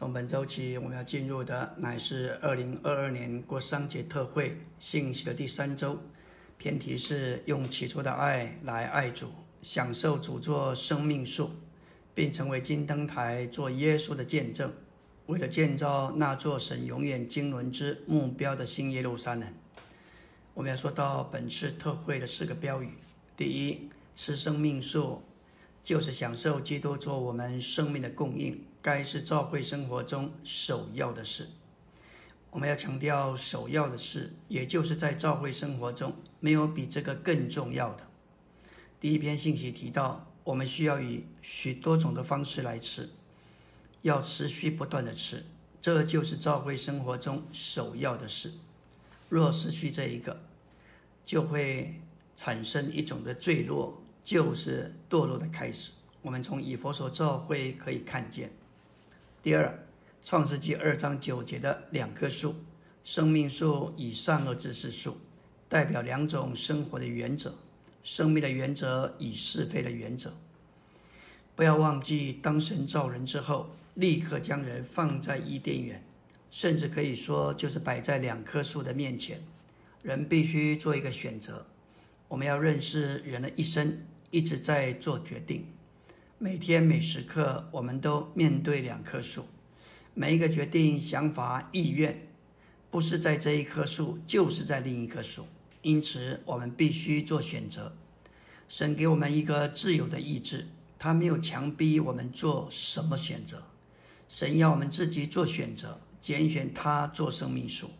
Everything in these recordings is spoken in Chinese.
从本周起，我们要进入的乃是二零二二年过商节特会信息的第三周，偏题是用起初的爱来爱主，享受主做生命树，并成为金灯台做耶稣的见证，为了建造那座神永远经纶之目标的新耶路撒冷。我们要说到本次特会的四个标语：第一，吃生命树。就是享受基督做我们生命的供应，该是教会生活中首要的事。我们要强调首要的事，也就是在教会生活中没有比这个更重要的。第一篇信息提到，我们需要以许多种的方式来吃，要持续不断的吃，这就是教会生活中首要的事。若失去这一个，就会产生一种的坠落。就是堕落的开始。我们从以佛所教会可以看见。第二，创世纪二章九节的两棵树，生命树以善恶知识树，代表两种生活的原则：生命的原则与是非的原则。不要忘记，当神造人之后，立刻将人放在伊甸园，甚至可以说就是摆在两棵树的面前。人必须做一个选择。我们要认识人的一生。一直在做决定，每天每时刻，我们都面对两棵树。每一个决定、想法、意愿，不是在这一棵树，就是在另一棵树。因此，我们必须做选择。神给我们一个自由的意志，他没有强逼我们做什么选择。神要我们自己做选择，拣选他做生命树，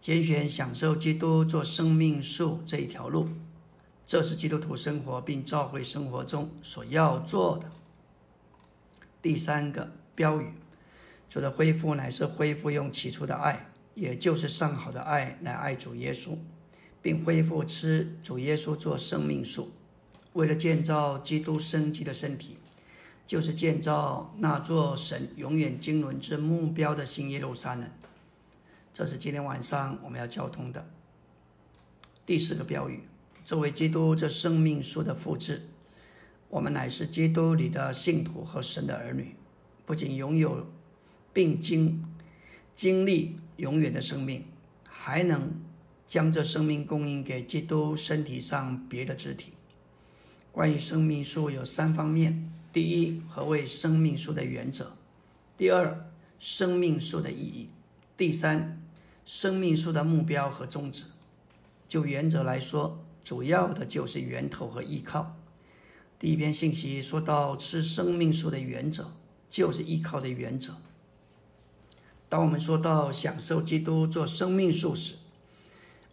拣选享受基督做生命树这一条路。这是基督徒生活并教会生活中所要做的第三个标语：主的恢复乃是恢复用起初的爱，也就是上好的爱来爱主耶稣，并恢复吃主耶稣做生命树，为了建造基督生机的身体，就是建造那座神永远经纶之目标的新耶路撒冷。这是今天晚上我们要交通的第四个标语。作为基督这生命树的复制，我们乃是基督里的信徒和神的儿女，不仅拥有并经经历永远的生命，还能将这生命供应给基督身体上别的肢体。关于生命树有三方面：第一，何谓生命树的原则；第二，生命树的意义；第三，生命树的目标和宗旨。就原则来说，主要的就是源头和依靠。第一篇信息说到吃生命树的原则，就是依靠的原则。当我们说到享受基督做生命树时，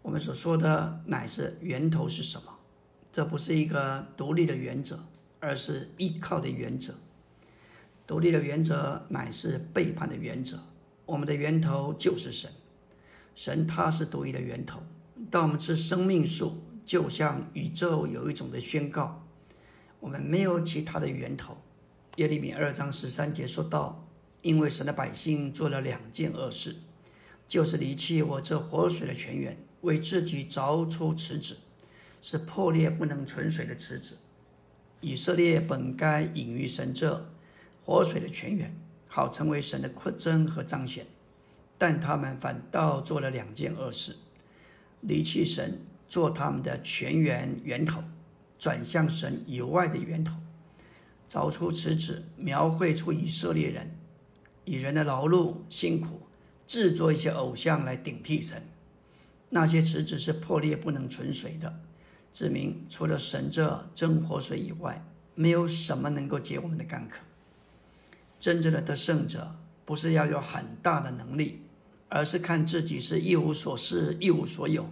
我们所说的乃是源头是什么？这不是一个独立的原则，而是依靠的原则。独立的原则乃是背叛的原则。我们的源头就是神，神他是独一的源头。当我们吃生命树，就像宇宙有一种的宣告，我们没有其他的源头。耶利米二章十三节说道：“因为神的百姓做了两件恶事，就是离弃我这活水的泉源，为自己凿出池子，是破裂不能存水的池子。以色列本该隐于神这活水的泉源，好成为神的扩增和彰显，但他们反倒做了两件恶事，离弃神。”做他们的泉源源头，转向神以外的源头，找出池子，描绘出以色列人以人的劳碌辛苦制作一些偶像来顶替神。那些池子是破裂不能存水的，指明除了神这真活水以外，没有什么能够解我们的干渴。真正的得胜者，不是要有很大的能力，而是看自己是一无所失、一无所有。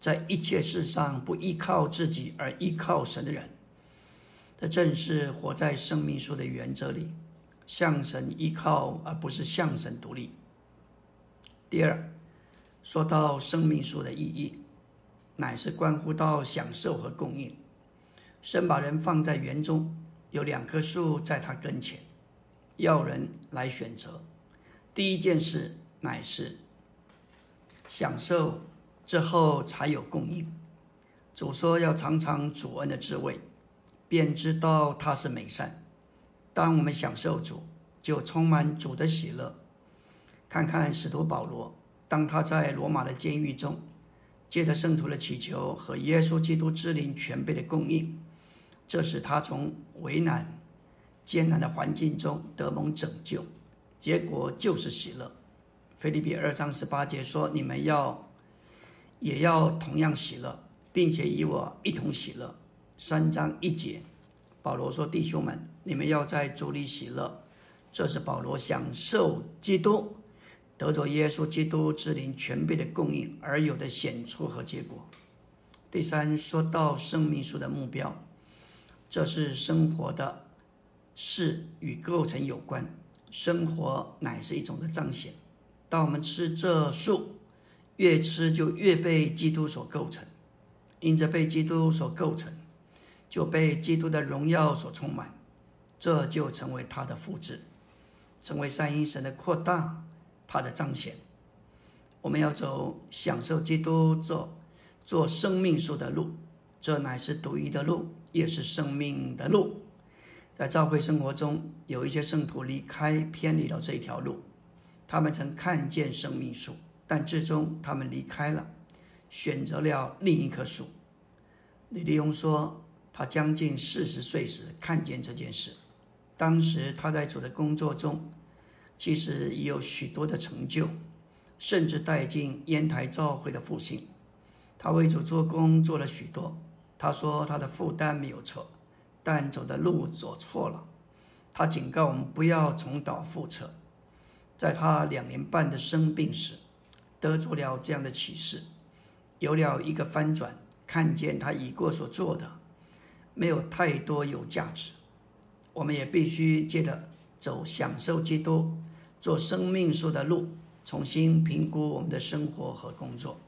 在一切事上不依靠自己而依靠神的人，这正是活在生命树的原则里，向神依靠而不是向神独立。第二，说到生命树的意义，乃是关乎到享受和供应。神把人放在园中，有两棵树在他跟前，要人来选择。第一件事乃是享受。之后才有供应。主说要尝尝主恩的滋味，便知道他是美善。当我们享受主，就充满主的喜乐。看看使徒保罗，当他在罗马的监狱中，借着圣徒的祈求和耶稣基督之灵全备的供应，这使他从为难、艰难的环境中得蒙拯救，结果就是喜乐。腓立比二章十八节说：“你们要也要同样喜乐，并且与我一同喜乐。”三章一节，保罗说：“弟兄们，你们要在主里喜乐。”这是保罗享受基督。得着耶稣基督之灵全备的供应而有的显出和结果。第三，说到生命树的目标，这是生活的事与构成有关。生活乃是一种的彰显。当我们吃这树，越吃就越被基督所构成，因着被基督所构成，就被基督的荣耀所充满，这就成为他的复制，成为三一神的扩大。他的彰显，我们要走享受基督做做生命树的路，这乃是独一的路，也是生命的路。在教会生活中，有一些圣徒离开偏离了这一条路，他们曾看见生命树，但最终他们离开了，选择了另一棵树。李立勇说，他将近四十岁时看见这件事，当时他在主的工作中。其实已有许多的成就，甚至带进烟台教会的复兴。他为主做工做了许多。他说他的负担没有错，但走的路走错了。他警告我们不要重蹈覆辙。在他两年半的生病时，得出了这样的启示，有了一个翻转，看见他已过所做的没有太多有价值。我们也必须接着走，享受基督。做生命树的路，重新评估我们的生活和工作。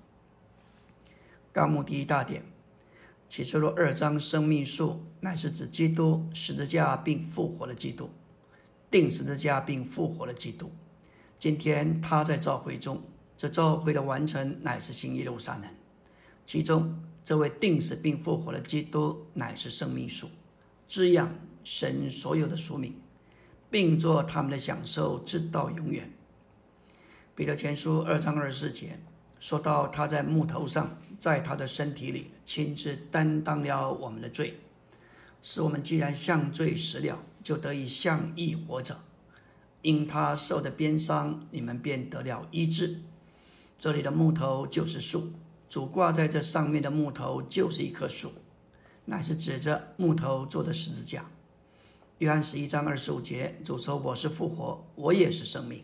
纲目第一大点，启示录二章，生命树乃是指基督十字架并复活的基督，定十字架并复活的基督。今天他在召会中，这召会的完成乃是新耶路撒冷。其中这位定死并复活的基督乃是生命树，滋养神所有的属民。并做他们的享受，直到永远。彼得前书二章二十四节说到，他在木头上，在他的身体里亲自担当了我们的罪，使我们既然向罪死了，就得以向义活着。因他受的鞭伤，你们便得了医治。这里的木头就是树，主挂在这上面的木头就是一棵树，乃是指着木头做的十字架。约翰十一章二十五节，主说：“我是复活，我也是生命。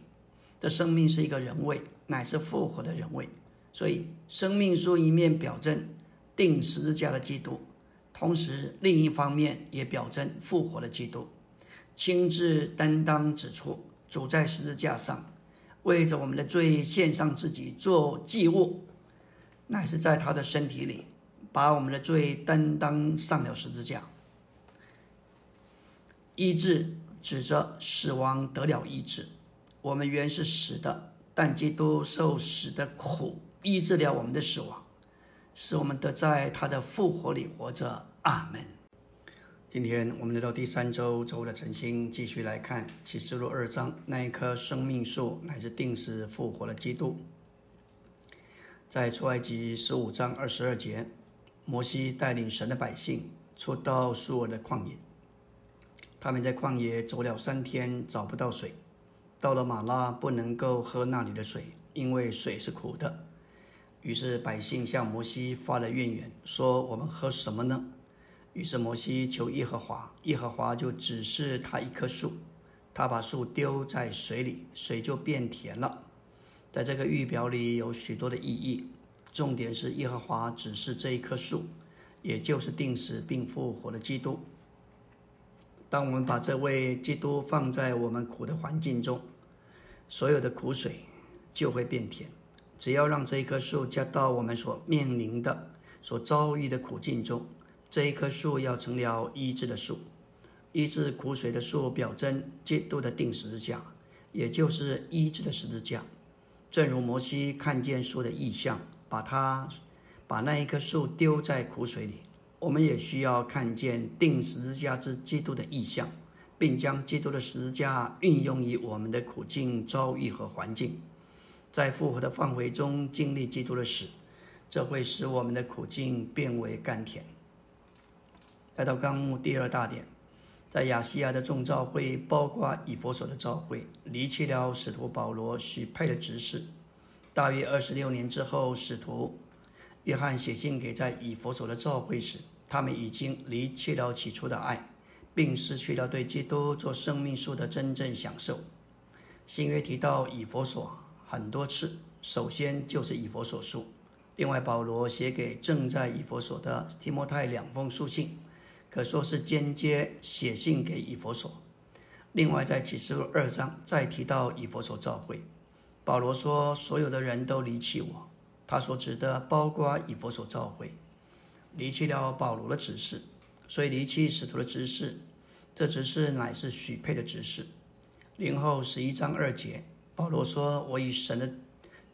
这生命是一个人位，乃是复活的人位。所以，生命树一面表征定十字架的基督，同时另一方面也表征复活的基督。亲自担当指出，主在十字架上为着我们的罪献上自己做祭物，乃是在他的身体里把我们的罪担当上了十字架。”医治指着死亡得了医治，我们原是死的，但基督受死的苦，医治了我们的死亡，使我们得在他的复活里活着。阿门。今天我们来到第三周周的晨星，继续来看启示录二章，那一棵生命树乃是定时复活的基督。在出埃及十五章二十二节，摩西带领神的百姓出到苏尔的旷野。他们在旷野走了三天，找不到水。到了马拉，不能够喝那里的水，因为水是苦的。于是百姓向摩西发了怨言，说：“我们喝什么呢？”于是摩西求耶和华，耶和华就指示他一棵树，他把树丢在水里，水就变甜了。在这个预表里有许多的意义，重点是耶和华指示这一棵树，也就是定死并复活的基督。当我们把这位基督放在我们苦的环境中，所有的苦水就会变甜。只要让这一棵树加到我们所面临的、所遭遇的苦境中，这一棵树要成了医治的树，医治苦水的树，表征基督的定十字架，也就是医治的十字架。正如摩西看见树的意象，把它把那一棵树丢在苦水里。我们也需要看见定十字架之基督的意象，并将基督的十字架运用于我们的苦境遭遇和环境，在复活的范围中经历基督的死，这会使我们的苦境变为甘甜。来到纲目第二大点，在亚细亚的众召会，包括以佛所的召会，离弃了使徒保罗许配的执事。大约二十六年之后，使徒约翰写信给在以佛所的召会时，他们已经离弃了起初的爱，并失去了对基督做生命树的真正享受。新约提到以佛所很多次，首先就是以佛所书。另外，保罗写给正在以佛所的提摩太两封书信。可说是间接写信给以佛所。另外，在启示录二章再提到以佛所召会，保罗说：“所有的人都离弃我。”他所指的包括以佛所召会，离弃了保罗的指示，所以离弃使徒的指示。这指示乃是许配的指示。零后十一章二节，保罗说：“我以神的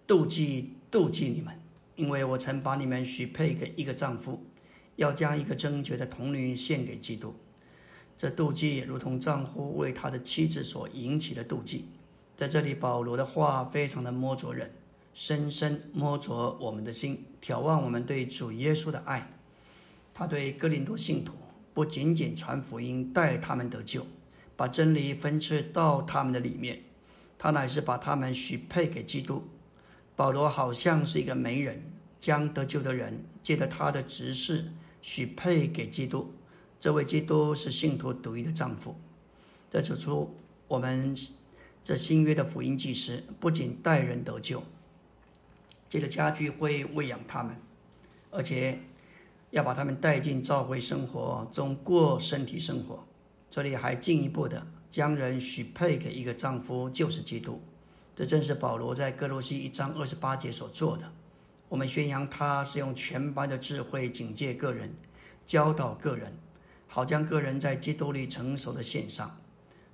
妒忌妒忌你们，因为我曾把你们许配给一个丈夫。”要将一个贞洁的童女献给基督，这妒忌如同丈夫为他的妻子所引起的妒忌。在这里，保罗的话非常的摸着人，深深摸着我们的心，眺望我们对主耶稣的爱。他对哥林多信徒不仅仅传福音，带他们得救，把真理分赐到他们的里面，他乃是把他们许配给基督。保罗好像是一个媒人，将得救的人借着他的执事。许配给基督，这位基督是信徒独一的丈夫。这指出，我们这新约的福音祭司不仅带人得救，借着家具会喂养他们，而且要把他们带进教会生活中过身体生活。这里还进一步的将人许配给一个丈夫，就是基督。这正是保罗在哥罗西一章二十八节所做的。我们宣扬他是用全班的智慧警戒个人，教导个人，好将个人在基督里成熟的献上。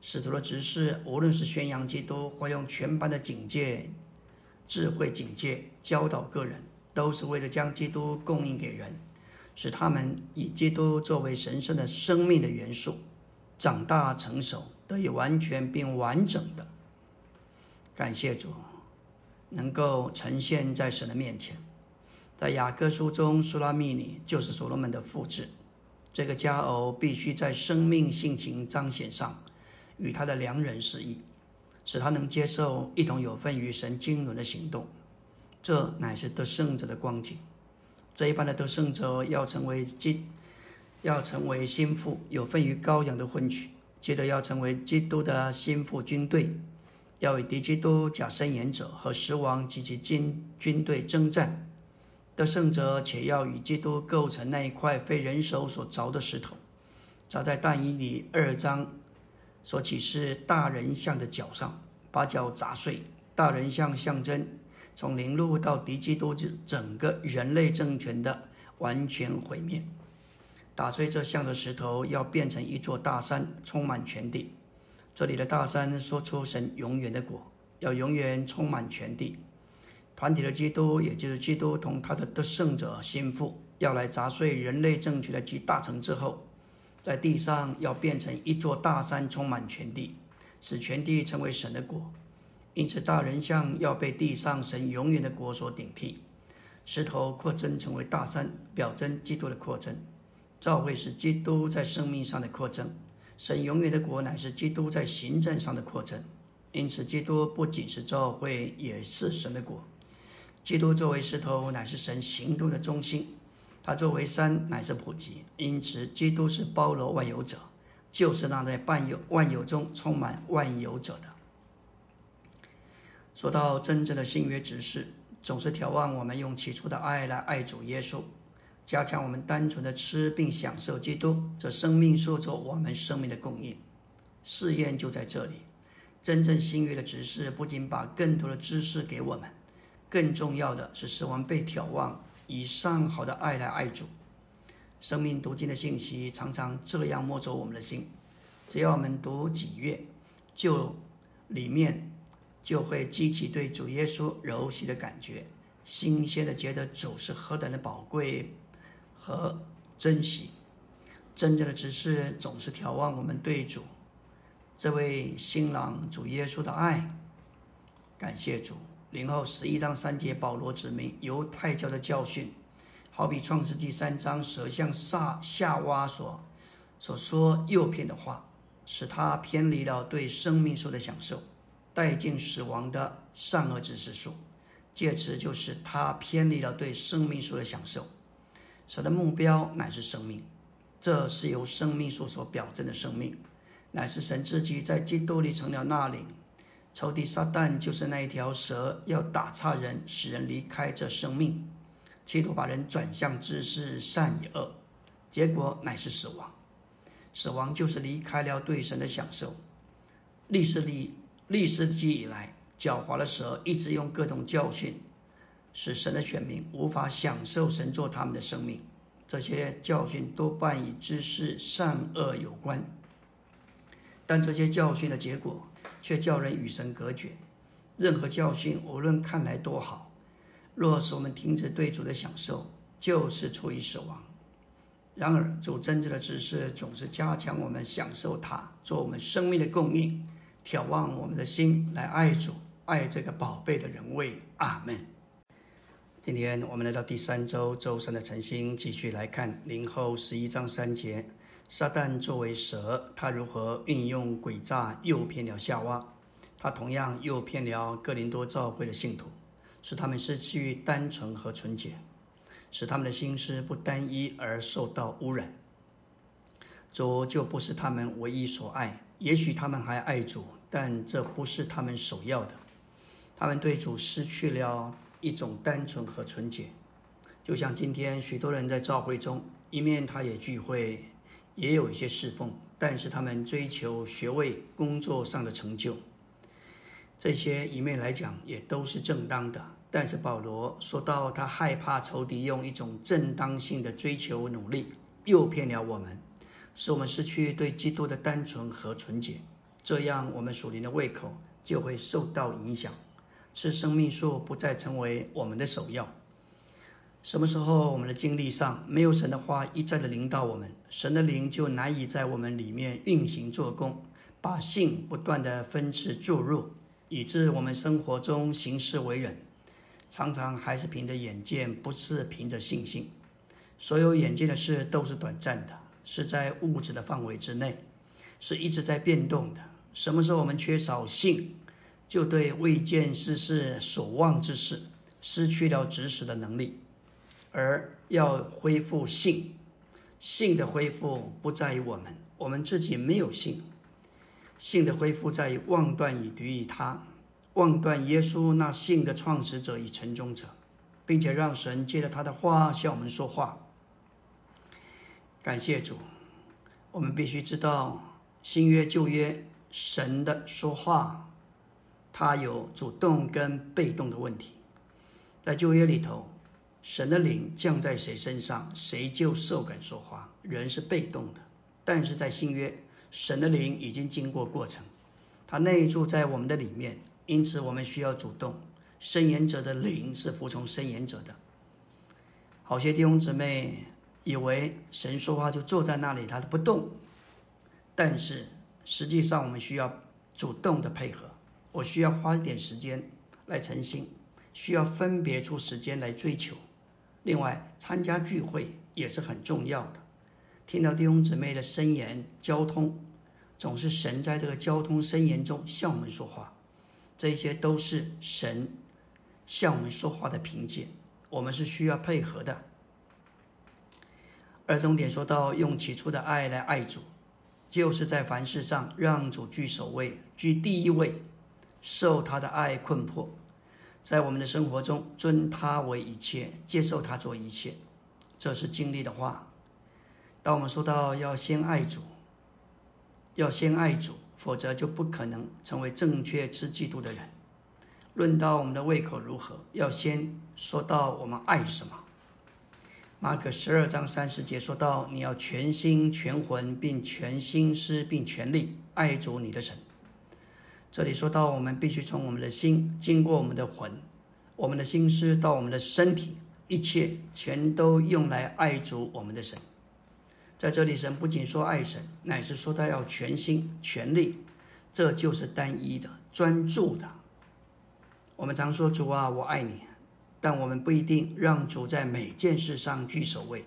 使徒的指示，无论是宣扬基督，或用全班的警戒、智慧警戒教导个人，都是为了将基督供应给人，使他们以基督作为神圣的生命的元素，长大成熟，得以完全并完整的。感谢主，能够呈现在神的面前。在雅各书中，苏拉密尼就是所罗门的复制。这个佳偶必须在生命性情彰显上与他的良人示意，使他能接受一同有份于神经纶的行动。这乃是得胜者的光景。这一般的得胜者要成为基，要成为心腹，有份于羔羊的婚娶；接着要成为基督的心腹军队，要与敌基督假身言者和十王及其军军队征战。得胜者，且要与基督构成那一块非人手所凿的石头，凿在但以里二章所启示大人像的脚上，把脚砸碎。大人像象征从零路到敌基督之整个人类政权的完全毁灭。打碎这像的石头，要变成一座大山，充满全地。这里的大山说出神永远的果，要永远充满全地。团体的基督，也就是基督同他的得胜者心腹，要来砸碎人类政权的集大成之后，在地上要变成一座大山，充满全地，使全地成为神的国。因此，大人像要被地上神永远的国所顶替。石头扩增成为大山，表征基督的扩增。教会是基督在生命上的扩增，神永远的国乃是基督在行政上的扩增。因此，基督不仅是教会，也是神的国。基督作为石头，乃是神行动的中心；他作为山，乃是普及。因此，基督是包罗万有者，就是那在万有万有中充满万有者的。说到真正的新约指示，总是眺望我们用起初的爱来爱主耶稣，加强我们单纯的吃并享受基督这生命说着我们生命的供应。试验就在这里。真正新约的指示，不仅把更多的知识给我们。更重要的是，使我们被眺望以上好的爱来爱主。生命读经的信息常常这样摸着我们的心。只要我们读几页，就里面就会激起对主耶稣柔细的感觉，新鲜的觉得主是何等的宝贵和珍惜。真正的只是总是眺望我们对主这位新郎主耶稣的爱。感谢主。零后十一章三节，保罗指明犹太教的教训，好比创世纪三章蛇向撒夏娃所所说诱骗的话，使他偏离了对生命树的享受，带进死亡的善恶知识树，借此就使他偏离了对生命树的享受。神的目标乃是生命，这是由生命树所表征的生命，乃是神自己在基督里成了那灵。仇敌撒旦就是那一条蛇，要打岔人，使人离开这生命，企图把人转向知识善与恶，结果乃是死亡。死亡就是离开了对神的享受。历史里历史记以来，狡猾的蛇一直用各种教训，使神的选民无法享受神做他们的生命。这些教训多半与知识善恶有关，但这些教训的结果。却叫人与神隔绝。任何教训，无论看来多好，若是我们停止对主的享受，就是出于死亡。然而，主真正的指示总是加强我们享受它，做我们生命的供应，眺望我们的心来爱主，爱这个宝贝的人位。阿门。今天我们来到第三周周三的晨星，继续来看零后十一章三节。撒旦作为蛇，他如何运用诡诈诱骗了夏娃？他同样诱骗了哥林多教会的信徒，使他们失去单纯和纯洁，使他们的心思不单一而受到污染。主就不是他们唯一所爱，也许他们还爱主，但这不是他们首要的。他们对主失去了一种单纯和纯洁，就像今天许多人在教会中，一面他也聚会。也有一些侍奉，但是他们追求学位、工作上的成就，这些一面来讲也都是正当的。但是保罗说到，他害怕仇敌用一种正当性的追求努力诱骗了我们，使我们失去对基督的单纯和纯洁，这样我们属灵的胃口就会受到影响，吃生命树不再成为我们的首要。什么时候我们的经历上没有神的话一再的领导我们，神的灵就难以在我们里面运行做工，把性不断的分次注入，以致我们生活中行事为人，常常还是凭着眼见，不是凭着信心。所有眼见的事都是短暂的，是在物质的范围之内，是一直在变动的。什么时候我们缺少性，就对未见世事、所望之事失去了指使的能力。而要恢复性，性的恢复不在于我们，我们自己没有性。性的恢复在于妄断与敌于他，妄断耶稣那性的创始者与成终者，并且让神借着他的话向我们说话。感谢主，我们必须知道新约旧约神的说话，他有主动跟被动的问题，在旧约里头。神的灵降在谁身上，谁就受感说话。人是被动的，但是在新约，神的灵已经经过过程，他内住在我们的里面，因此我们需要主动。申言者的灵是服从申言者的。好些弟兄姊妹以为神说话就坐在那里，他不动，但是实际上我们需要主动的配合。我需要花一点时间来诚心，需要分别出时间来追求。另外，参加聚会也是很重要的。听到弟兄姊妹的声言，交通总是神在这个交通声言中向我们说话，这些都是神向我们说话的凭借。我们是需要配合的。而重点说到用起初的爱来爱主，就是在凡事上让主居首位，居第一位，受他的爱困迫。在我们的生活中，尊他为一切，接受他做一切，这是经历的话。当我们说到要先爱主，要先爱主，否则就不可能成为正确吃基督的人。论到我们的胃口如何，要先说到我们爱什么。马可十二章三十节说到，你要全心全魂，并全心思，并全力爱主你的神。这里说到，我们必须从我们的心经过我们的魂，我们的心思到我们的身体，一切全都用来爱主我们的神。在这里，神不仅说爱神，乃是说他要全心全力，这就是单一的、专注的。我们常说主啊，我爱你，但我们不一定让主在每件事上居首位。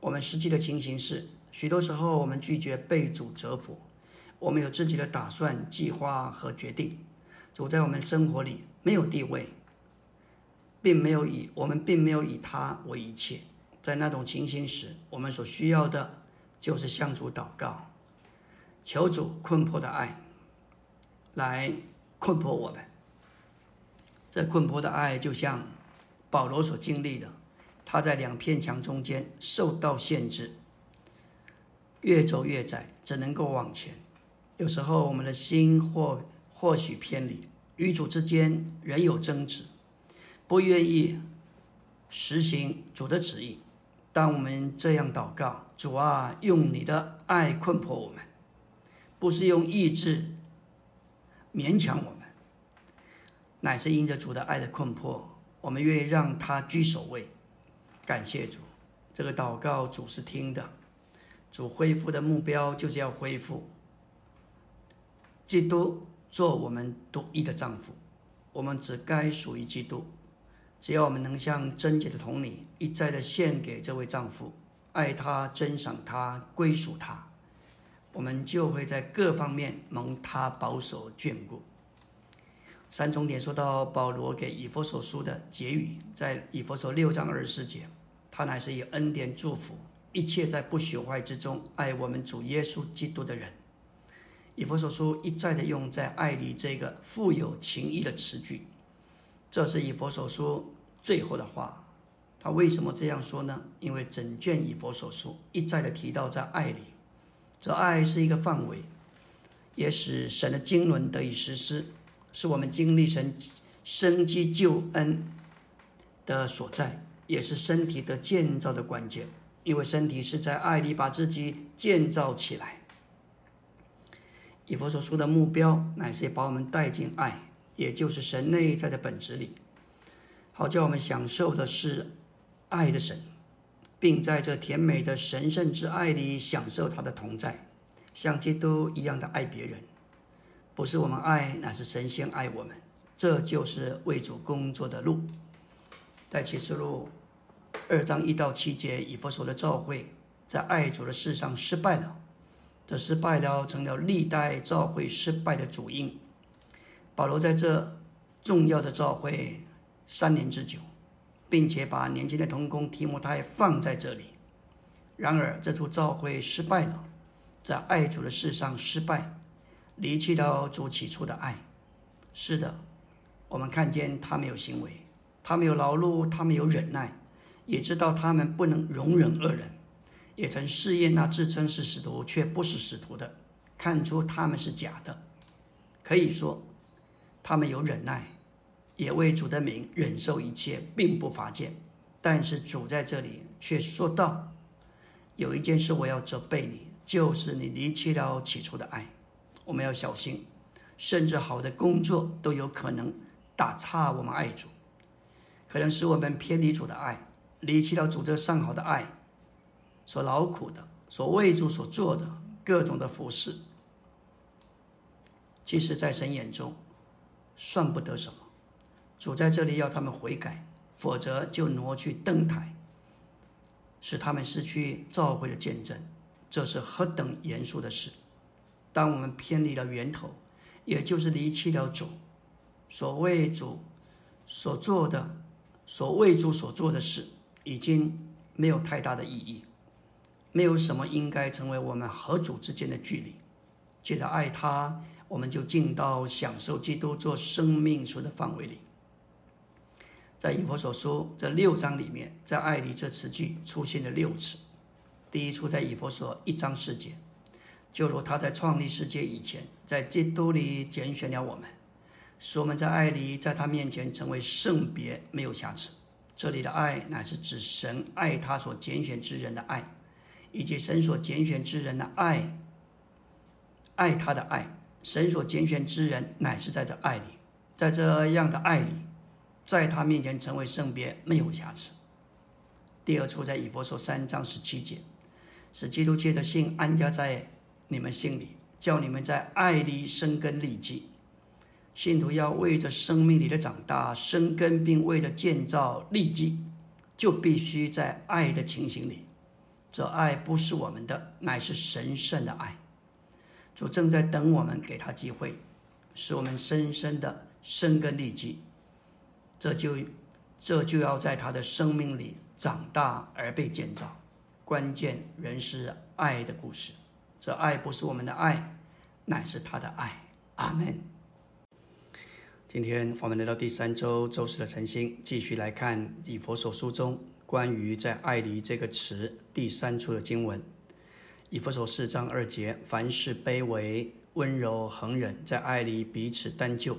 我们实际的情形是，许多时候我们拒绝被主折服，我们有自己的打算、计划和决定。主在我们生活里没有地位，并没有以我们并没有以他为一切。在那种情形时，我们所需要的就是向主祷告，求主困迫的爱。来困迫我们，这困迫的爱就像保罗所经历的，他在两片墙中间受到限制，越走越窄，只能够往前。有时候我们的心或或许偏离，与主之间仍有争执，不愿意实行主的旨意。当我们这样祷告：“主啊，用你的爱困迫我们，不是用意志。”勉强我们，乃是因着主的爱的困迫，我们愿意让他居首位。感谢主，这个祷告主是听的。主恢复的目标就是要恢复基督做我们独一的丈夫，我们只该属于基督。只要我们能像贞洁的童女一再的献给这位丈夫，爱他、珍赏他、归属他。我们就会在各方面蒙他保守眷顾。三重点说到保罗给以弗所书的结语，在以弗所六章二十四节，他乃是以恩典祝福一切在不朽坏之中爱我们主耶稣基督的人。以弗所书一再的用在爱里这个富有情谊的词句，这是以弗所书最后的话。他为什么这样说呢？因为整卷以弗所书一再的提到在爱里。这爱是一个范围，也使神的经纶得以实施，是我们经历神生机救恩的所在，也是身体的建造的关键。因为身体是在爱里把自己建造起来。以佛所说的目标，乃是把我们带进爱，也就是神内在的本质里，好叫我们享受的是爱的神。并在这甜美的神圣之爱里享受他的同在，像基督一样的爱别人，不是我们爱，乃是神仙爱我们。这就是为主工作的路。在启示录二章一到七节，以弗所的召会在爱主的事上失败了，这失败了成了历代召会失败的主因。保罗在这重要的召会三年之久。并且把年轻的童工提摩太放在这里。然而，这处召会失败了，在爱主的事上失败，离弃了主起初的爱。是的，我们看见他们有行为，他们有劳碌，他们有忍耐，也知道他们不能容忍恶人，也曾试验那自称是使徒却不是使徒的，看出他们是假的。可以说，他们有忍耐。也为主的名忍受一切，并不乏见。但是主在这里却说道：“有一件事我要责备你，就是你离弃了起初的爱。我们要小心，甚至好的工作都有可能打岔我们爱主，可能使我们偏离主的爱，离弃了主这上好的爱，所劳苦的，所为主所做的各种的服饰，其实，在神眼中，算不得什么。”主在这里要他们悔改，否则就挪去登台，使他们失去召会的见证。这是何等严肃的事！当我们偏离了源头，也就是离弃了主，所谓主所做的、所为主所做的事，已经没有太大的意义，没有什么应该成为我们和主之间的距离。记得爱他，我们就进到享受基督做生命所的范围里。在以佛所书这六章里面，在爱里这词句出现了六次。第一处在以佛所一章四节，就如他在创立世界以前，在基督里拣选了我们，使我们在爱里，在他面前成为圣别，没有瑕疵。这里的爱乃是指神爱他所拣选之人的爱，以及神所拣选之人的爱，爱他的爱。神所拣选之人乃是在这爱里，在这样的爱里。在他面前成为圣别，没有瑕疵。第二处在以佛所三章十七节，使基督借的信安家在你们心里，叫你们在爱里生根立基。信徒要为着生命里的长大生根，并为了建造立基，就必须在爱的情形里。这爱不是我们的，乃是神圣的爱。主正在等我们给他机会，使我们深深的生根立基。这就这就要在他的生命里长大而被建造。关键仍是爱的故事。这爱不是我们的爱，乃是他的爱。阿门。今天我们来到第三周周四的晨星，继续来看以佛所书中关于在爱里这个词第三处的经文。以佛所四章二节：凡事卑微、温柔、恒忍，在爱里彼此担救。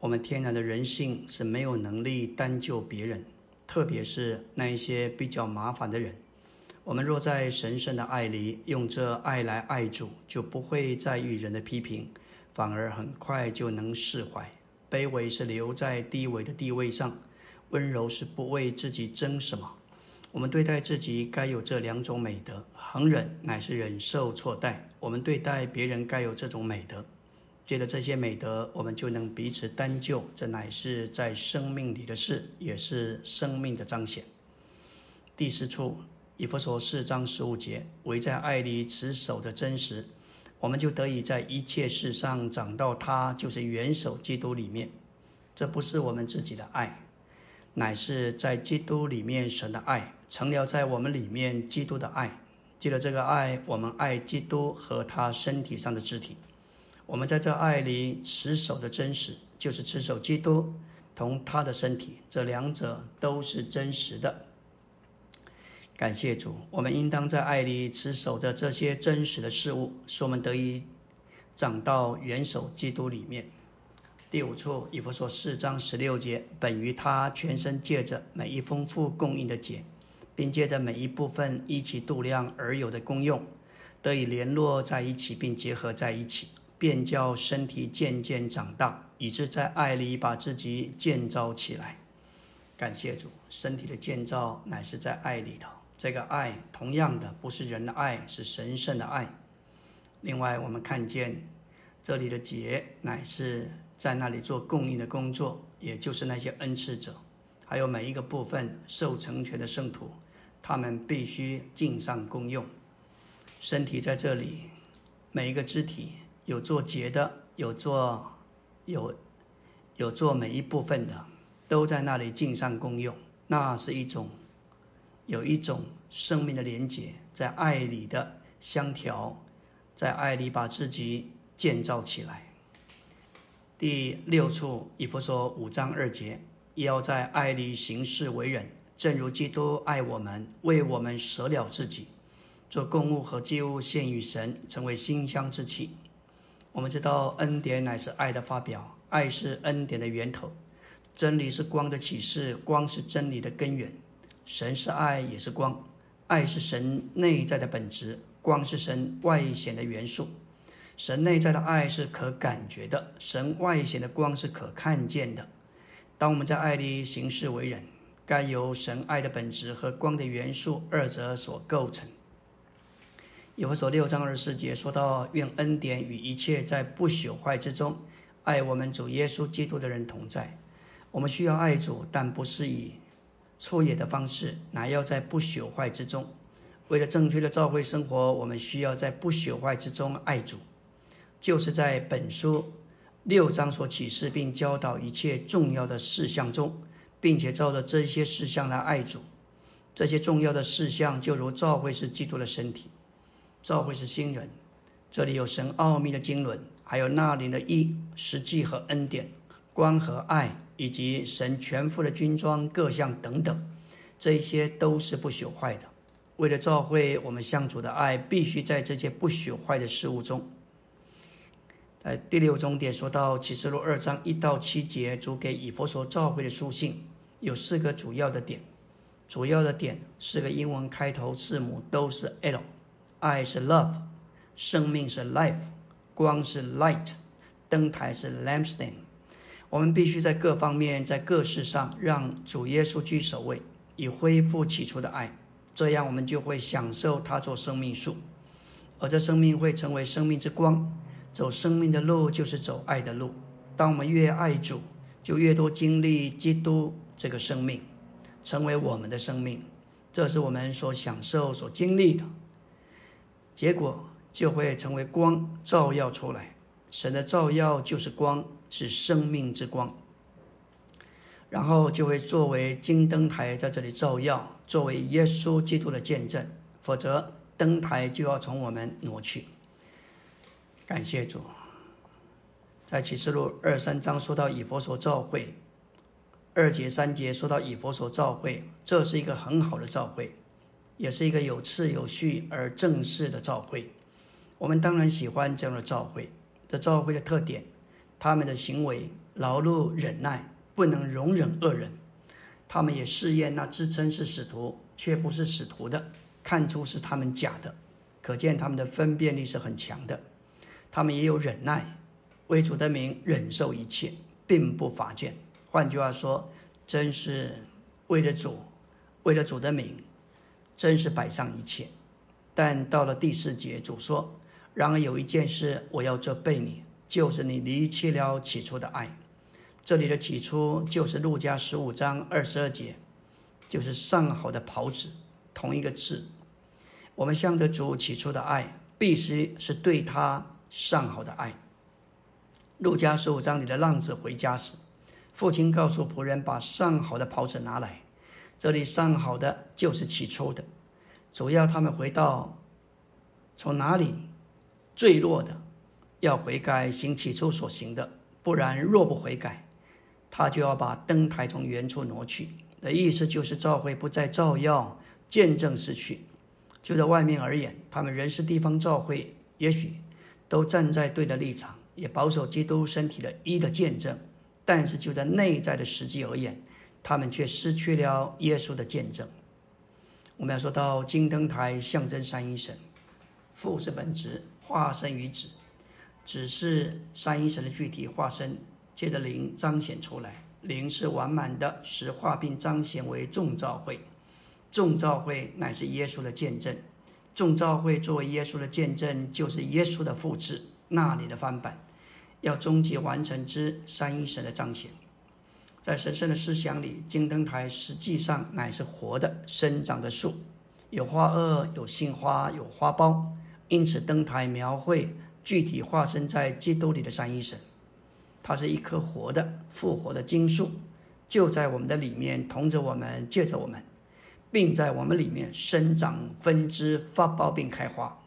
我们天然的人性是没有能力担救别人，特别是那一些比较麻烦的人。我们若在神圣的爱里用这爱来爱主，就不会在意人的批评，反而很快就能释怀。卑微是留在低微的地位上，温柔是不为自己争什么。我们对待自己该有这两种美德，恒忍乃是忍受错待。我们对待别人该有这种美德，借着这些美德，我们就能彼此担救。这乃是在生命里的事，也是生命的彰显。第四处，以弗所四章十五节，唯在爱里持守的真实。我们就得以在一切事上长到他就是元首基督里面。这不是我们自己的爱，乃是在基督里面神的爱成了在我们里面基督的爱。记得这个爱，我们爱基督和他身体上的肢体。我们在这爱里持守的真实，就是持守基督同他的身体，这两者都是真实的。感谢主，我们应当在爱里持守着这些真实的事物，使我们得以长到元首基督里面。第五处，以弗所四章十六节，本于他全身借着每一丰富供应的节，并借着每一部分一起度量而有的功用，得以联络在一起，并结合在一起，便叫身体渐渐长大，以致在爱里把自己建造起来。感谢主，身体的建造乃是在爱里头。这个爱，同样的不是人的爱，是神圣的爱。另外，我们看见这里的节，乃是在那里做供应的工作，也就是那些恩赐者，还有每一个部分受成全的圣徒，他们必须尽上功用。身体在这里，每一个肢体有做节的，有做有有做每一部分的，都在那里尽上功用。那是一种。有一种生命的连结，在爱里的相调，在爱里把自己建造起来。第六处，以弗所五章二节，要在爱里行事为人，正如基督爱我们，为我们舍了自己，做供物和祭物献与神，成为馨香之气。我们知道，恩典乃是爱的发表，爱是恩典的源头，真理是光的启示，光是真理的根源。神是爱，也是光。爱是神内在的本质，光是神外显的元素。神内在的爱是可感觉的，神外显的光是可看见的。当我们在爱里行事为人，该由神爱的本质和光的元素二者所构成。以弗所六章二十四节说到：“愿恩典与一切在不朽坏之中爱我们主耶稣基督的人同在。”我们需要爱主，但不是以。错野的方式，乃要在不朽坏之中。为了正确的教会生活，我们需要在不朽坏之中爱主，就是在本书六章所启示并教导一切重要的事项中，并且照着这些事项来爱主。这些重要的事项，就如教会是基督的身体，教会是新人。这里有神奥秘的经纶，还有那里的义、实际和恩典、光和爱。以及神全副的军装各项等等，这一些都是不朽坏的。为了召会我们向主的爱，必须在这些不朽坏的事物中。呃第六重点说到启示录二章一到七节，主给以佛所召会的书信有四个主要的点。主要的点四个英文开头字母都是 L，爱是 love，生命是 life，光是 light，灯台是 lampstand。我们必须在各方面、在各事上让主耶稣居首位，以恢复起初的爱，这样我们就会享受他做生命树。而这生命会成为生命之光。走生命的路就是走爱的路。当我们越爱主，就越多经历基督这个生命，成为我们的生命。这是我们所享受、所经历的结果，就会成为光照耀出来。神的照耀就是光，是生命之光。然后就会作为金灯台在这里照耀，作为耶稣基督的见证。否则，灯台就要从我们挪去。感谢主，在启示录二三章说到以佛所召会，二节三节说到以佛所召会，这是一个很好的召会，也是一个有次有序而正式的召会。我们当然喜欢这样的召会。这召会的特点，他们的行为劳碌忍耐，不能容忍恶人。他们也试验那自称是使徒却不是使徒的，看出是他们假的，可见他们的分辨力是很强的。他们也有忍耐，为主的名忍受一切，并不乏倦。换句话说，真是为了主，为了主的名，真是摆上一切。但到了第四节，主说：“然而有一件事，我要责备你，就是你离弃了起初的爱。”这里的起初就是路加十五章二十二节，就是上好的袍子，同一个字。我们向着主起初的爱，必须是对他。上好的爱。路加十五章里的浪子回家时，父亲告诉仆人把上好的袍子拿来。这里上好的就是起初的，主要他们回到从哪里坠落的，要悔改行起初所行的，不然若不悔改，他就要把灯台从原处挪去。的意思就是召会不再照耀，见证失去。就在外面而言，他们仍是地方召会，也许。都站在对的立场，也保守基督身体的一的见证，但是就在内在的实际而言，他们却失去了耶稣的见证。我们要说到金灯台象征三一神，父是本质，化身于子，只是三一神的具体化身，借着灵彰显出来。灵是完满的实化，并彰显为众召会，众召会乃是耶稣的见证。众召会作为耶稣的见证，就是耶稣的复制，那里的翻版，要终极完成之三一神的彰显。在神圣的思想里，金灯台实际上乃是活的生长的树，有花萼，有杏花，有花苞。因此，灯台描绘具体化身在基督里的三一神，它是一棵活的复活的金树，就在我们的里面，同着我们，借着我们。并在我们里面生长分支、发苞并开花，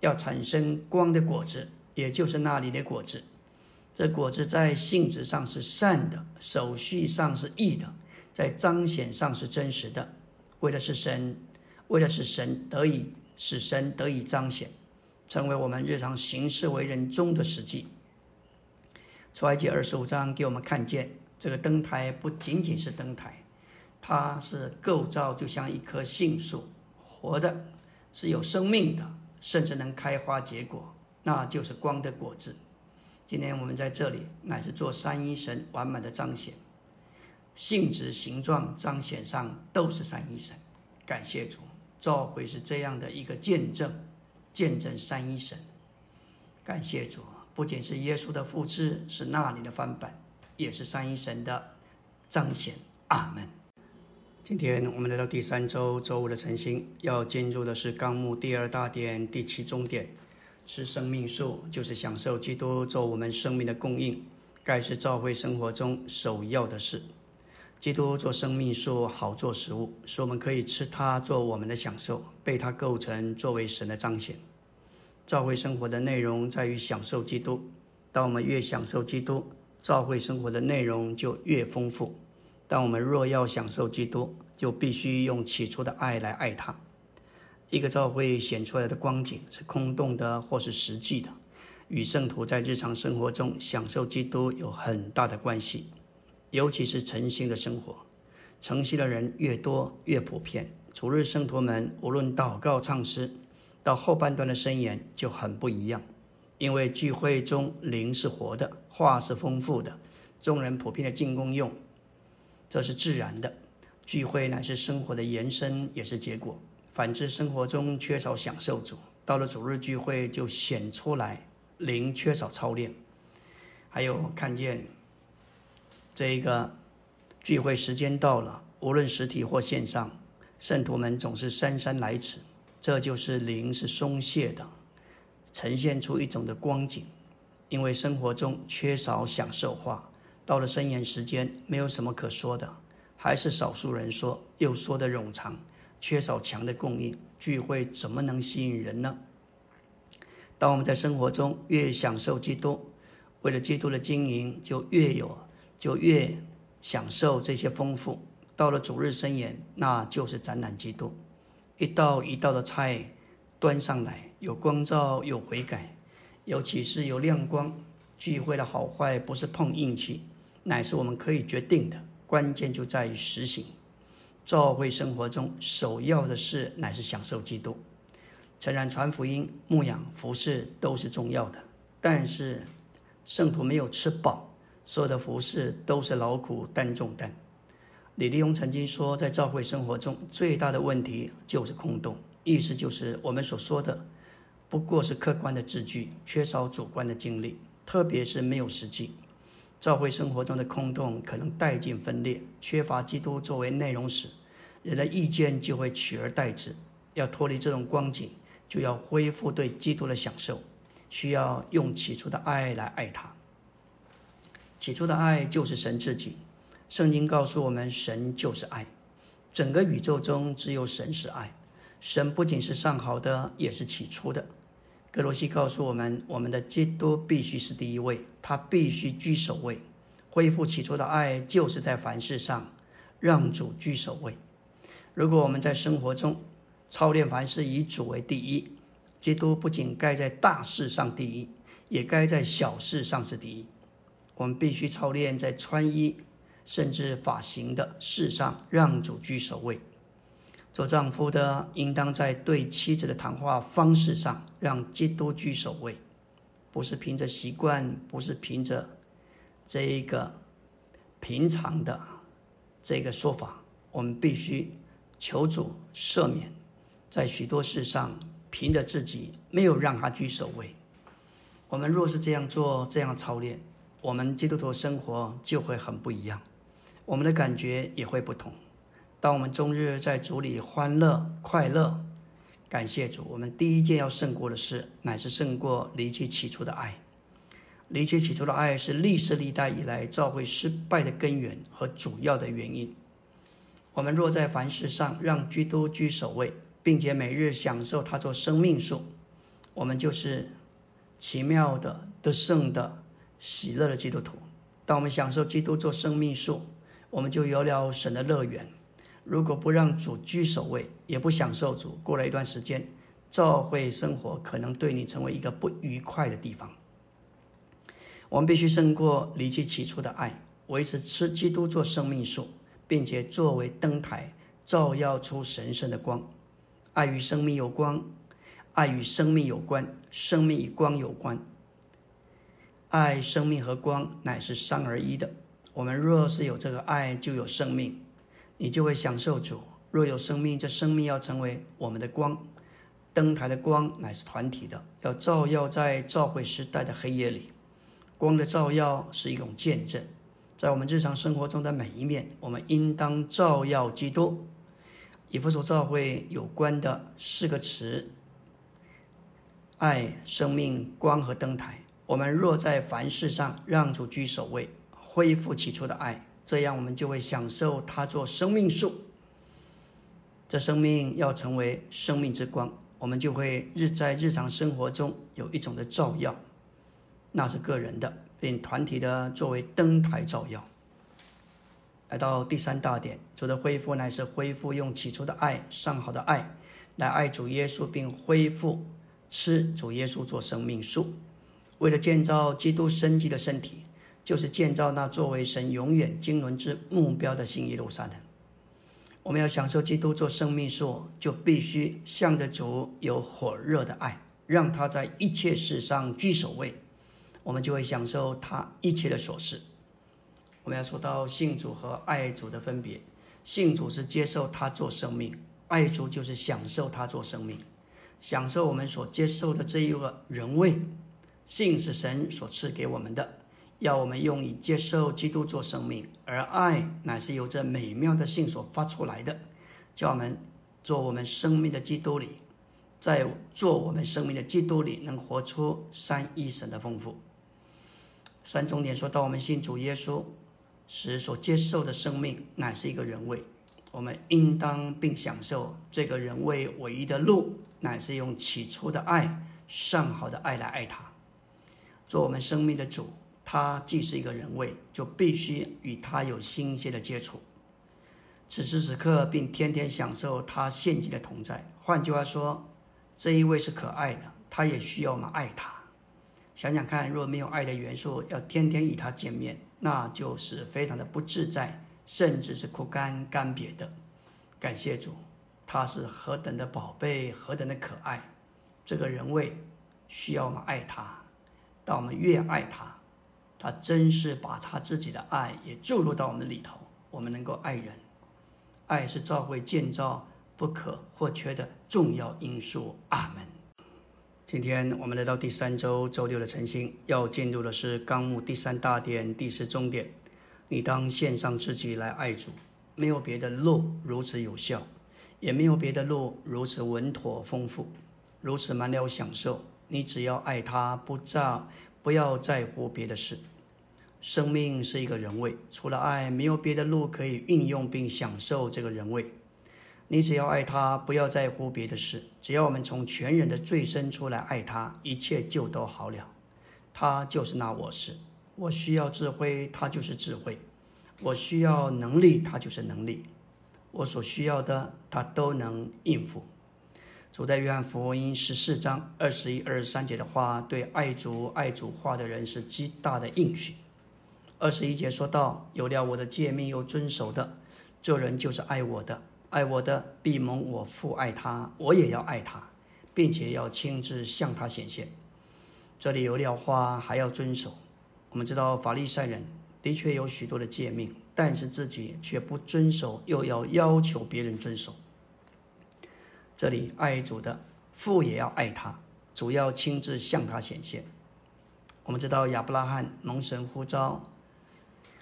要产生光的果子，也就是那里的果子。这果子在性质上是善的，手续上是义的，在彰显上是真实的。为的是神，为的是神得以使神得以彰显，成为我们日常行事为人中的实际。出埃及二十五章给我们看见，这个灯台不仅仅是灯台。它是构造就像一棵杏树，活的，是有生命的，甚至能开花结果，那就是光的果子。今天我们在这里乃是做三一神完满的彰显，性质、形状彰显上都是三一神。感谢主，召会是这样的一个见证，见证三一神。感谢主，不仅是耶稣的复制，是那里的翻版，也是三一神的彰显。阿门。今天我们来到第三周周五的晨星，要进入的是纲目第二大点第七中点，吃生命树，就是享受基督做我们生命的供应，该是教会生活中首要的事。基督做生命树，好做食物，使我们可以吃它做我们的享受，被它构成作为神的彰显。教会生活的内容在于享受基督，当我们越享受基督，教会生活的内容就越丰富。但我们若要享受基督，就必须用起初的爱来爱他。一个教会显出来的光景是空洞的，或是实际的，与圣徒在日常生活中享受基督有很大的关系。尤其是诚心的生活，诚心的人越多越普遍。主日圣徒们无论祷告、唱诗，到后半段的箴言就很不一样，因为聚会中灵是活的，话是丰富的，众人普遍的进攻用。这是自然的，聚会乃是生活的延伸，也是结果。反之，生活中缺少享受主，到了主日聚会就显出来灵缺少操练。还有看见这一个聚会时间到了，无论实体或线上，圣徒们总是姗姗来迟，这就是灵是松懈的，呈现出一种的光景。因为生活中缺少享受化，到了深夜时间，没有什么可说的，还是少数人说，又说的冗长，缺少强的供应，聚会怎么能吸引人呢？当我们在生活中越享受基督，为了基督的经营，就越有，就越享受这些丰富。到了主日深夜，那就是展览基督，一道一道的菜端上来，有光照，有悔改。尤其是，有亮光。聚会的好坏不是碰运气，乃是我们可以决定的。关键就在于实行。教会生活中首要的事乃是享受基督。诚然，传福音、牧养、服侍都是重要的，但是圣徒没有吃饱，所有的服侍都是劳苦担重担。李立庸曾经说，在教会生活中最大的问题就是空洞，意思就是我们所说的。不过是客观的字句，缺少主观的经历，特别是没有实际。教会生活中的空洞可能殆尽分裂，缺乏基督作为内容时，人的意见就会取而代之。要脱离这种光景，就要恢复对基督的享受，需要用起初的爱来爱他。起初的爱就是神自己。圣经告诉我们，神就是爱，整个宇宙中只有神是爱。神不仅是上好的，也是起初的。格罗西告诉我们，我们的基督必须是第一位，他必须居首位。恢复起初的爱，就是在凡事上让主居首位。如果我们在生活中操练凡事以主为第一，基督不仅该在大事上第一，也该在小事上是第一。我们必须操练在穿衣甚至发型的事上让主居首位。做丈夫的应当在对妻子的谈话方式上让基督居首位，不是凭着习惯，不是凭着这一个平常的这个说法。我们必须求主赦免，在许多事上凭着自己没有让他居首位。我们若是这样做，这样操练，我们基督徒生活就会很不一样，我们的感觉也会不同。当我们终日在主里欢乐快乐，感谢主，我们第一件要胜过的事，乃是胜过离弃起初的爱。离弃起初的爱是历世历代以来教会失败的根源和主要的原因。我们若在凡事上让基督居首位，并且每日享受他做生命树，我们就是奇妙的得胜的喜乐的基督徒。当我们享受基督做生命树，我们就有了神的乐园。如果不让主居首位，也不享受主，过了一段时间，教会生活可能对你成为一个不愉快的地方。我们必须胜过离弃起初的爱，维持吃基督做生命树，并且作为灯台照耀出神圣的光。爱与生命有光，爱与生命有关，生命与光有关。爱、生命和光乃是三而一的。我们若是有这个爱，就有生命。你就会享受主。若有生命，这生命要成为我们的光。灯台的光乃是团体的，要照耀在召会时代的黑夜里。光的照耀是一种见证，在我们日常生活中的每一面，我们应当照耀基督。以弗所教会有关的四个词：爱、生命、光和灯台。我们若在凡事上让主居首位，恢复起初的爱。这样，我们就会享受它做生命树。这生命要成为生命之光，我们就会日在日常生活中有一种的照耀，那是个人的，并团体的作为灯台照耀。来到第三大点，主的恢复乃是恢复用起初的爱、上好的爱来爱主耶稣，并恢复吃主耶稣做生命树，为了建造基督生机的身体。就是建造那作为神永远经纶之目标的新耶路撒冷。我们要享受基督做生命树，就必须向着主有火热的爱，让他在一切事上居首位，我们就会享受他一切的琐事。我们要说到信主和爱主的分别，信主是接受他做生命，爱主就是享受他做生命。享受我们所接受的这一个人位。信是神所赐给我们的，要我们用以接受基督做生命，而爱乃是由这美妙的性所发出来的，叫我们做我们生命的基督里，在做我们生命的基督里，能活出三一神的丰富。三重点说到，我们信主耶稣时所接受的生命，乃是一个人位。我们应当并享受这个人位唯一的路，乃是用起初的爱、上好的爱来爱他，做我们生命的主。他既是一个人位，就必须与他有新鲜的接触，此时此刻，并天天享受他现今的同在。换句话说，这一位是可爱的，他也需要我们爱他。想想看，若没有爱的元素，要天天与他见面，那就是非常的不自在。甚至是枯干干瘪的，感谢主，他是何等的宝贝，何等的可爱。这个人位需要我们爱他，当我们越爱他，他真是把他自己的爱也注入到我们里头，我们能够爱人。爱是教会建造不可或缺的重要因素。阿门。今天我们来到第三周周六的晨星，要进入的是纲目第三大点第十中点。你当献上自己来爱主，没有别的路如此有效，也没有别的路如此稳妥丰富，如此满了享受。你只要爱他，不在不要在乎别的事。生命是一个人位，除了爱，没有别的路可以运用并享受这个人位。你只要爱他，不要在乎别的事。只要我们从全人的最深处来爱他，一切就都好了。他就是那我是。我需要智慧，他就是智慧；我需要能力，他就是能力。我所需要的，他都能应付。主在约翰福音十四章二十一、二十三节的话，对爱主、爱主话的人是极大的应许。二十一节说到：“有了我的诫命又遵守的，这人就是爱我的。爱我的，必蒙我父爱他，我也要爱他，并且要亲自向他显现。”这里有了话，还要遵守。我们知道法利赛人的确有许多的诫命，但是自己却不遵守，又要要求别人遵守。这里爱主的父也要爱他，主要亲自向他显现。我们知道亚伯拉罕蒙神呼召，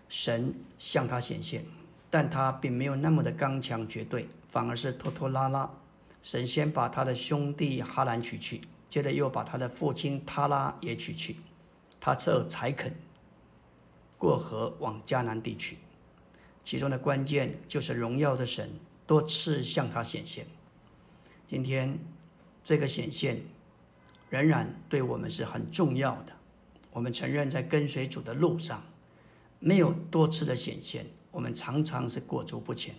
神向他显现，但他并没有那么的刚强绝对，反而是拖拖拉拉。神先把他的兄弟哈兰娶去，接着又把他的父亲塔拉也娶去。他这才肯过河往迦南地区，其中的关键就是荣耀的神多次向他显现。今天这个显现仍然对我们是很重要的。我们承认在跟随主的路上没有多次的显现，我们常常是过足不前。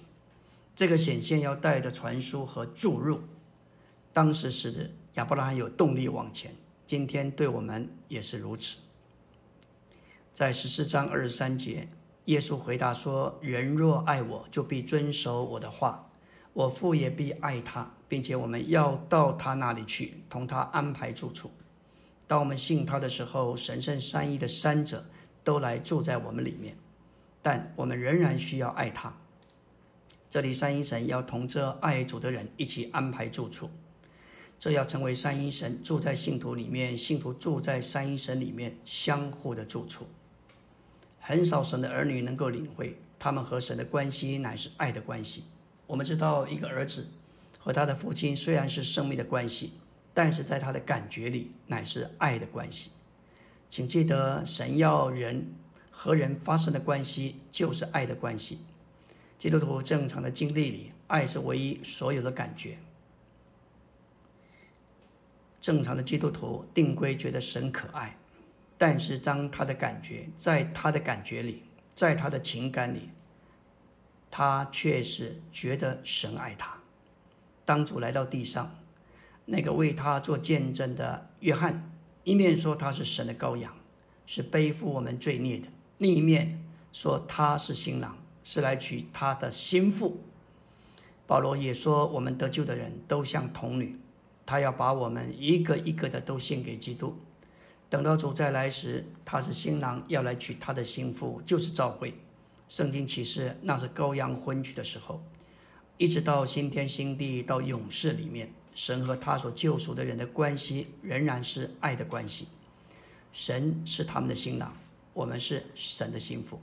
这个显现要带着传输和注入，当时是亚伯拉罕有动力往前。今天对我们也是如此。在十四章二十三节，耶稣回答说：“人若爱我，就必遵守我的话；我父也必爱他，并且我们要到他那里去，同他安排住处。当我们信他的时候，神圣三一的三者都来住在我们里面。但我们仍然需要爱他。这里三一神要同这爱主的人一起安排住处，这要成为三一神住在信徒里面，信徒住在三一神里面，相互的住处。”很少神的儿女能够领会，他们和神的关系乃是爱的关系。我们知道，一个儿子和他的父亲虽然是生命的关系，但是在他的感觉里乃是爱的关系。请记得，神要人和人发生的关系就是爱的关系。基督徒正常的经历里，爱是唯一所有的感觉。正常的基督徒定规觉得神可爱。但是，当他的感觉在他的感觉里，在他的情感里，他却是觉得神爱他。当主来到地上，那个为他做见证的约翰，一面说他是神的羔羊，是背负我们罪孽的；另一面说他是新郎，是来娶他的心腹。保罗也说，我们得救的人都像童女，他要把我们一个一个的都献给基督。等到主再来时，他是新郎要来娶他的心腹，就是召会。圣经启示那是羔羊婚娶的时候，一直到新天新地到永世里面，神和他所救赎的人的关系仍然是爱的关系。神是他们的新郎，我们是神的心腹。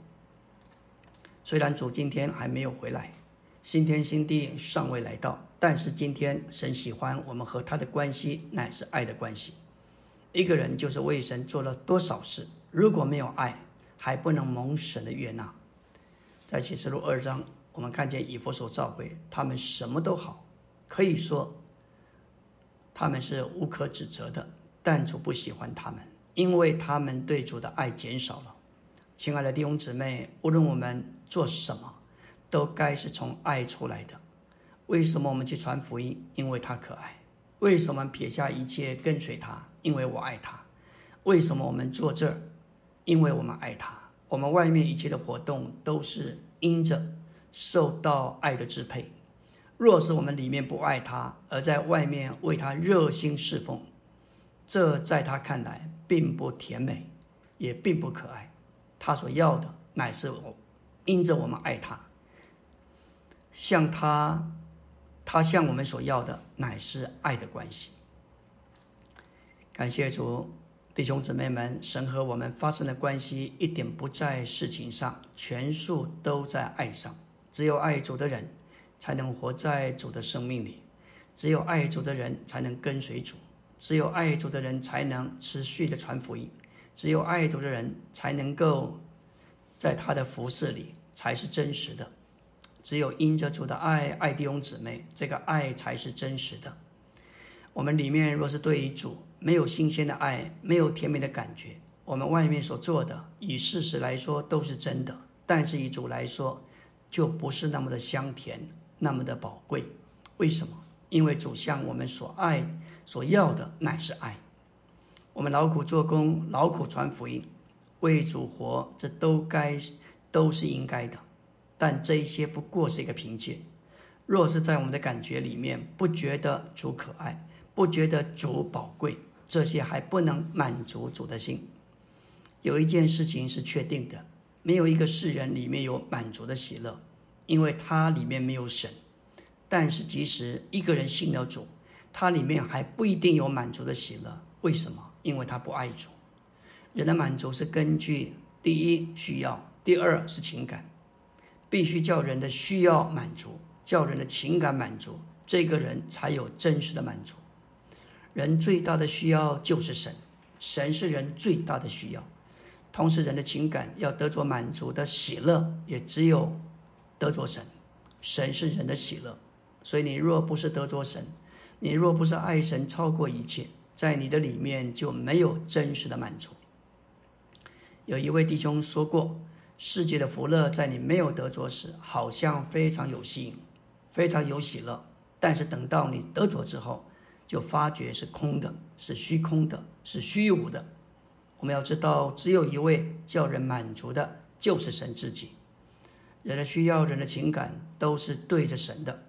虽然主今天还没有回来，新天新地尚未来到，但是今天神喜欢我们和他的关系乃是爱的关系。一个人就是为神做了多少事，如果没有爱，还不能蒙神的悦纳。在启示录二章，我们看见以弗所召会，他们什么都好，可以说他们是无可指责的，但主不喜欢他们，因为他们对主的爱减少了。亲爱的弟兄姊妹，无论我们做什么，都该是从爱出来的。为什么我们去传福音？因为他可爱。为什么撇下一切跟随他？因为我爱他。为什么我们坐这儿？因为我们爱他。我们外面一切的活动都是因着受到爱的支配。若是我们里面不爱他，而在外面为他热心侍奉，这在他看来并不甜美，也并不可爱。他所要的乃是我，因着我们爱他，像他。他向我们所要的乃是爱的关系。感谢主，弟兄姊妹们，神和我们发生的关系一点不在事情上，全数都在爱上。只有爱主的人，才能活在主的生命里；只有爱主的人，才能跟随主；只有爱主的人，才能持续的传福音；只有爱主的人，才能够在他的服饰里才是真实的。只有因着主的爱，爱弟兄姊妹，这个爱才是真实的。我们里面若是对于主没有新鲜的爱，没有甜美的感觉，我们外面所做的，以事实来说都是真的，但是以主来说，就不是那么的香甜，那么的宝贵。为什么？因为主向我们所爱、所要的乃是爱。我们劳苦做工，劳苦传福音，为主活，这都该，都是应该的。但这一些不过是一个凭借。若是在我们的感觉里面不觉得主可爱，不觉得主宝贵，这些还不能满足主的心。有一件事情是确定的：没有一个世人里面有满足的喜乐，因为他里面没有神。但是即使一个人信了主，他里面还不一定有满足的喜乐。为什么？因为他不爱主。人的满足是根据第一需要，第二是情感。必须叫人的需要满足，叫人的情感满足，这个人才有真实的满足。人最大的需要就是神，神是人最大的需要。同时，人的情感要得着满足的喜乐，也只有得着神。神是人的喜乐，所以你若不是得着神，你若不是爱神超过一切，在你的里面就没有真实的满足。有一位弟兄说过。世界的福乐在你没有得着时，好像非常有吸引，非常有喜乐；但是等到你得着之后，就发觉是空的，是虚空的，是虚无的。我们要知道，只有一位叫人满足的，就是神自己。人的需要、人的情感都是对着神的。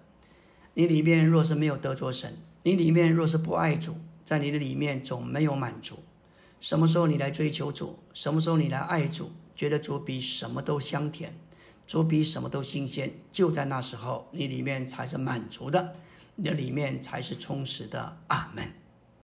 你里面若是没有得着神，你里面若是不爱主，在你的里面总没有满足。什么时候你来追求主？什么时候你来爱主？觉得主比什么都香甜，主比什么都新鲜，就在那时候，你里面才是满足的，你的里面才是充实的。阿门。